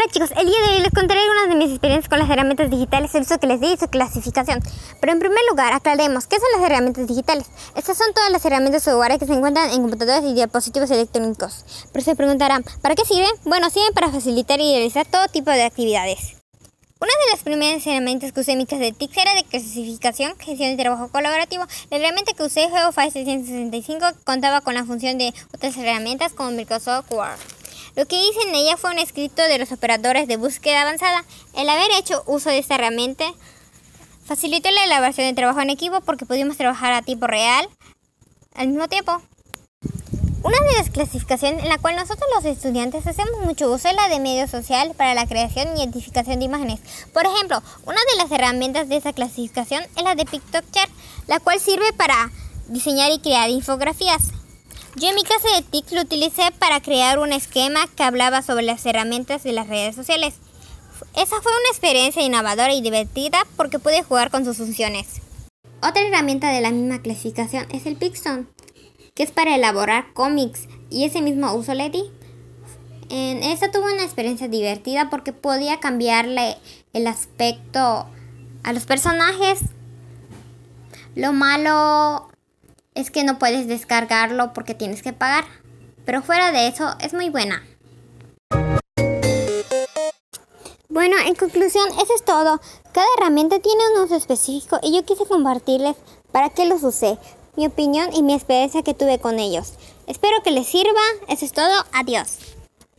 Hola chicos, el día de hoy les contaré algunas de mis experiencias con las herramientas digitales, el uso que les di y su clasificación. Pero en primer lugar, aclaremos, ¿qué son las herramientas digitales? Estas son todas las herramientas software que se encuentran en computadoras y dispositivos electrónicos. Pero se preguntarán, ¿para qué sirven? Bueno, sirven para facilitar y realizar todo tipo de actividades. Una de las primeras herramientas que usé en mi clase de TIC era de clasificación, gestión de trabajo colaborativo. La herramienta que usé, GeoFile 665, contaba con la función de otras herramientas como Microsoft Word. Lo que hice en ella fue un escrito de los operadores de búsqueda avanzada. El haber hecho uso de esta herramienta facilitó la elaboración de trabajo en equipo porque pudimos trabajar a tiempo real al mismo tiempo. Una de las clasificaciones en la cual nosotros los estudiantes hacemos mucho uso es la de medio social para la creación y identificación de imágenes. Por ejemplo, una de las herramientas de esa clasificación es la de Chart, la cual sirve para diseñar y crear infografías. Yo en mi clase de TIC lo utilicé para crear un esquema que hablaba sobre las herramientas de las redes sociales. Esa fue una experiencia innovadora y divertida porque pude jugar con sus funciones. Otra herramienta de la misma clasificación es el Pixton, que es para elaborar cómics y ese mismo uso le di. En esta tuve una experiencia divertida porque podía cambiarle el aspecto a los personajes. Lo malo es que no puedes descargarlo porque tienes que pagar. Pero fuera de eso, es muy buena. Bueno, en conclusión, eso es todo. Cada herramienta tiene un uso específico y yo quise compartirles para qué los usé, mi opinión y mi experiencia que tuve con ellos. Espero que les sirva. Eso es todo. Adiós.